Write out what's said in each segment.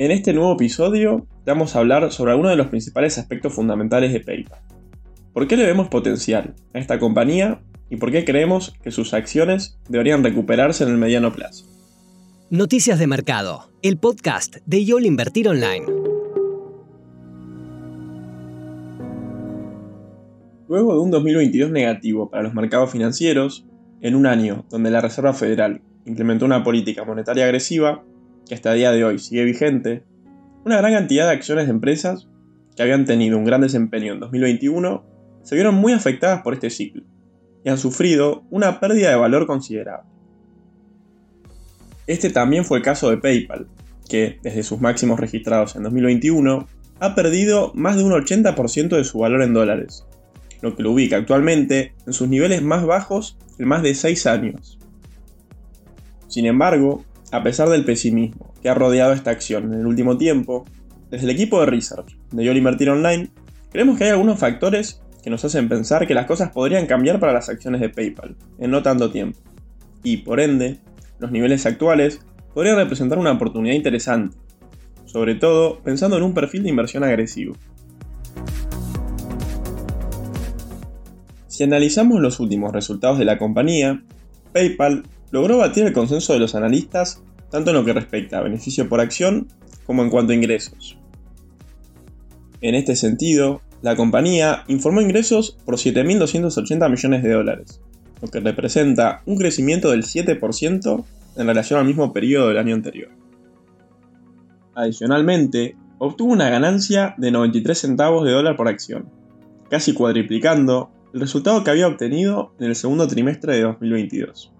En este nuevo episodio vamos a hablar sobre algunos de los principales aspectos fundamentales de PayPal. ¿Por qué le vemos potencial a esta compañía y por qué creemos que sus acciones deberían recuperarse en el mediano plazo? Noticias de Mercado, el podcast de YOL Invertir Online. Luego de un 2022 negativo para los mercados financieros, en un año donde la Reserva Federal implementó una política monetaria agresiva, que hasta el día de hoy sigue vigente, una gran cantidad de acciones de empresas que habían tenido un gran desempeño en 2021 se vieron muy afectadas por este ciclo y han sufrido una pérdida de valor considerable. Este también fue el caso de PayPal, que desde sus máximos registrados en 2021 ha perdido más de un 80% de su valor en dólares, lo que lo ubica actualmente en sus niveles más bajos en más de 6 años. Sin embargo, a pesar del pesimismo que ha rodeado esta acción en el último tiempo, desde el equipo de research de YOL Invertir Online, creemos que hay algunos factores que nos hacen pensar que las cosas podrían cambiar para las acciones de PayPal en no tanto tiempo. Y por ende, los niveles actuales podrían representar una oportunidad interesante, sobre todo pensando en un perfil de inversión agresivo. Si analizamos los últimos resultados de la compañía, PayPal logró batir el consenso de los analistas tanto en lo que respecta a beneficio por acción como en cuanto a ingresos. En este sentido, la compañía informó ingresos por 7.280 millones de dólares, lo que representa un crecimiento del 7% en relación al mismo periodo del año anterior. Adicionalmente, obtuvo una ganancia de 93 centavos de dólar por acción, casi cuadriplicando el resultado que había obtenido en el segundo trimestre de 2022.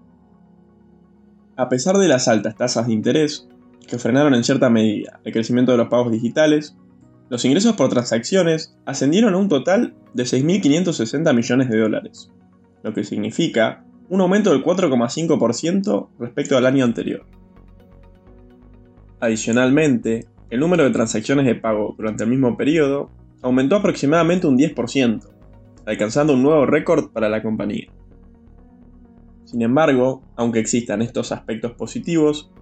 A pesar de las altas tasas de interés, que frenaron en cierta medida el crecimiento de los pagos digitales, los ingresos por transacciones ascendieron a un total de 6.560 millones de dólares, lo que significa un aumento del 4,5% respecto al año anterior. Adicionalmente, el número de transacciones de pago durante el mismo periodo aumentó aproximadamente un 10%, alcanzando un nuevo récord para la compañía. Sin embargo, aunque existan estos aspectos positivos,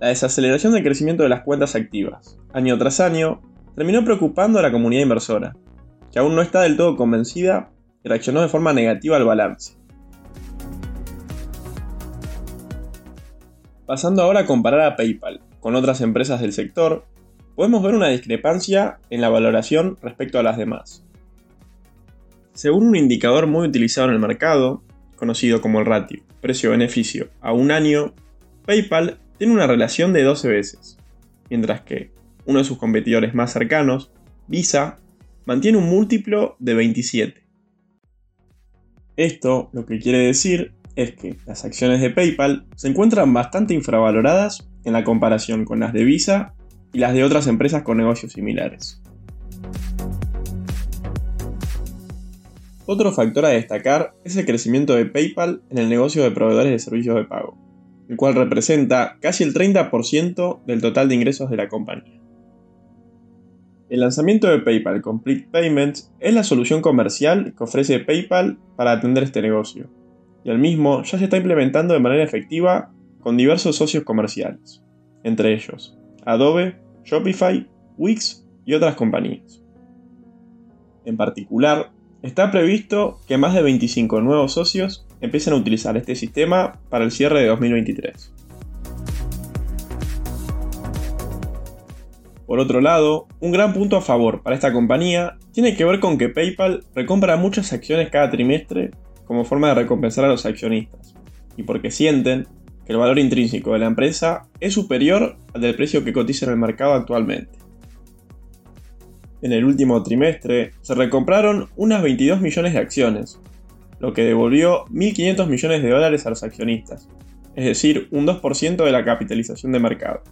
la desaceleración del crecimiento de las cuentas activas, año tras año, terminó preocupando a la comunidad inversora, que aún no está del todo convencida y reaccionó de forma negativa al balance. Pasando ahora a comparar a PayPal con otras empresas del sector, podemos ver una discrepancia en la valoración respecto a las demás. Según un indicador muy utilizado en el mercado, conocido como el ratio precio-beneficio a un año, PayPal tiene una relación de 12 veces, mientras que uno de sus competidores más cercanos, Visa, mantiene un múltiplo de 27. Esto lo que quiere decir es que las acciones de PayPal se encuentran bastante infravaloradas en la comparación con las de Visa y las de otras empresas con negocios similares. Otro factor a destacar es el crecimiento de PayPal en el negocio de proveedores de servicios de pago, el cual representa casi el 30% del total de ingresos de la compañía. El lanzamiento de PayPal Complete Payments es la solución comercial que ofrece PayPal para atender este negocio, y el mismo ya se está implementando de manera efectiva con diversos socios comerciales, entre ellos Adobe, Shopify, Wix y otras compañías. En particular, Está previsto que más de 25 nuevos socios empiecen a utilizar este sistema para el cierre de 2023. Por otro lado, un gran punto a favor para esta compañía tiene que ver con que PayPal recompra muchas acciones cada trimestre como forma de recompensar a los accionistas, y porque sienten que el valor intrínseco de la empresa es superior al del precio que cotiza en el mercado actualmente. En el último trimestre se recompraron unas 22 millones de acciones, lo que devolvió 1.500 millones de dólares a los accionistas, es decir, un 2% de la capitalización de mercado.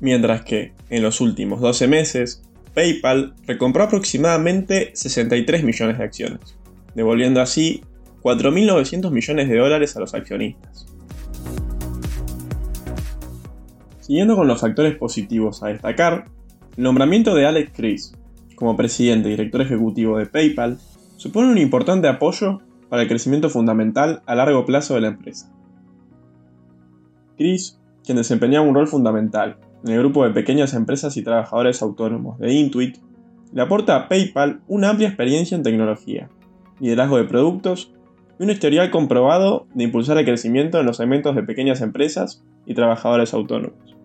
Mientras que, en los últimos 12 meses, PayPal recompró aproximadamente 63 millones de acciones, devolviendo así 4.900 millones de dólares a los accionistas. Siguiendo con los factores positivos a destacar, el nombramiento de Alex Chris como presidente y director ejecutivo de PayPal supone un importante apoyo para el crecimiento fundamental a largo plazo de la empresa. Chris, quien desempeñaba un rol fundamental en el grupo de pequeñas empresas y trabajadores autónomos de Intuit, le aporta a PayPal una amplia experiencia en tecnología, liderazgo de productos y un historial comprobado de impulsar el crecimiento en los segmentos de pequeñas empresas y trabajadores autónomos.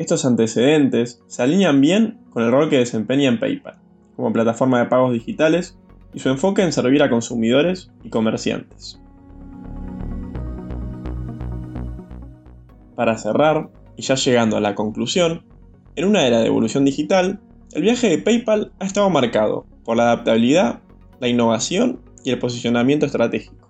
Estos antecedentes se alinean bien con el rol que desempeña en PayPal, como plataforma de pagos digitales y su enfoque en servir a consumidores y comerciantes. Para cerrar, y ya llegando a la conclusión, en una era de evolución digital, el viaje de PayPal ha estado marcado por la adaptabilidad, la innovación y el posicionamiento estratégico.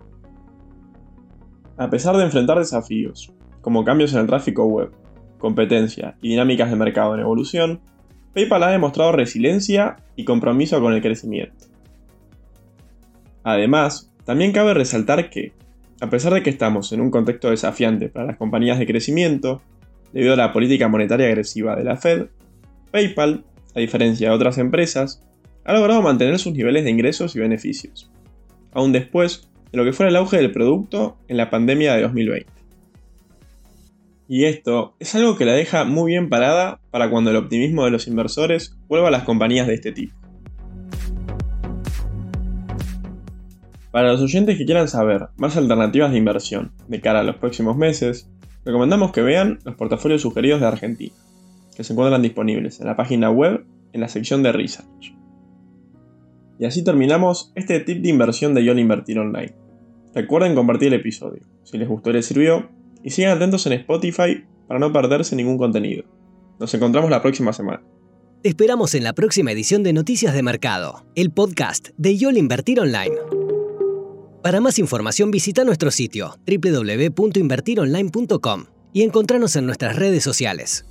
A pesar de enfrentar desafíos, como cambios en el tráfico web, competencia y dinámicas de mercado en evolución, PayPal ha demostrado resiliencia y compromiso con el crecimiento. Además, también cabe resaltar que, a pesar de que estamos en un contexto desafiante para las compañías de crecimiento, debido a la política monetaria agresiva de la Fed, PayPal, a diferencia de otras empresas, ha logrado mantener sus niveles de ingresos y beneficios, aún después de lo que fuera el auge del producto en la pandemia de 2020. Y esto es algo que la deja muy bien parada para cuando el optimismo de los inversores vuelva a las compañías de este tipo. Para los oyentes que quieran saber más alternativas de inversión de cara a los próximos meses, recomendamos que vean los portafolios sugeridos de Argentina, que se encuentran disponibles en la página web en la sección de Research. Y así terminamos este tip de inversión de YOL Invertir Online. Recuerden compartir el episodio, si les gustó y les sirvió, y sigan atentos en Spotify para no perderse ningún contenido. Nos encontramos la próxima semana. Te esperamos en la próxima edición de Noticias de Mercado, el podcast de YOL Invertir Online. Para más información visita nuestro sitio www.invertironline.com y encontrarnos en nuestras redes sociales.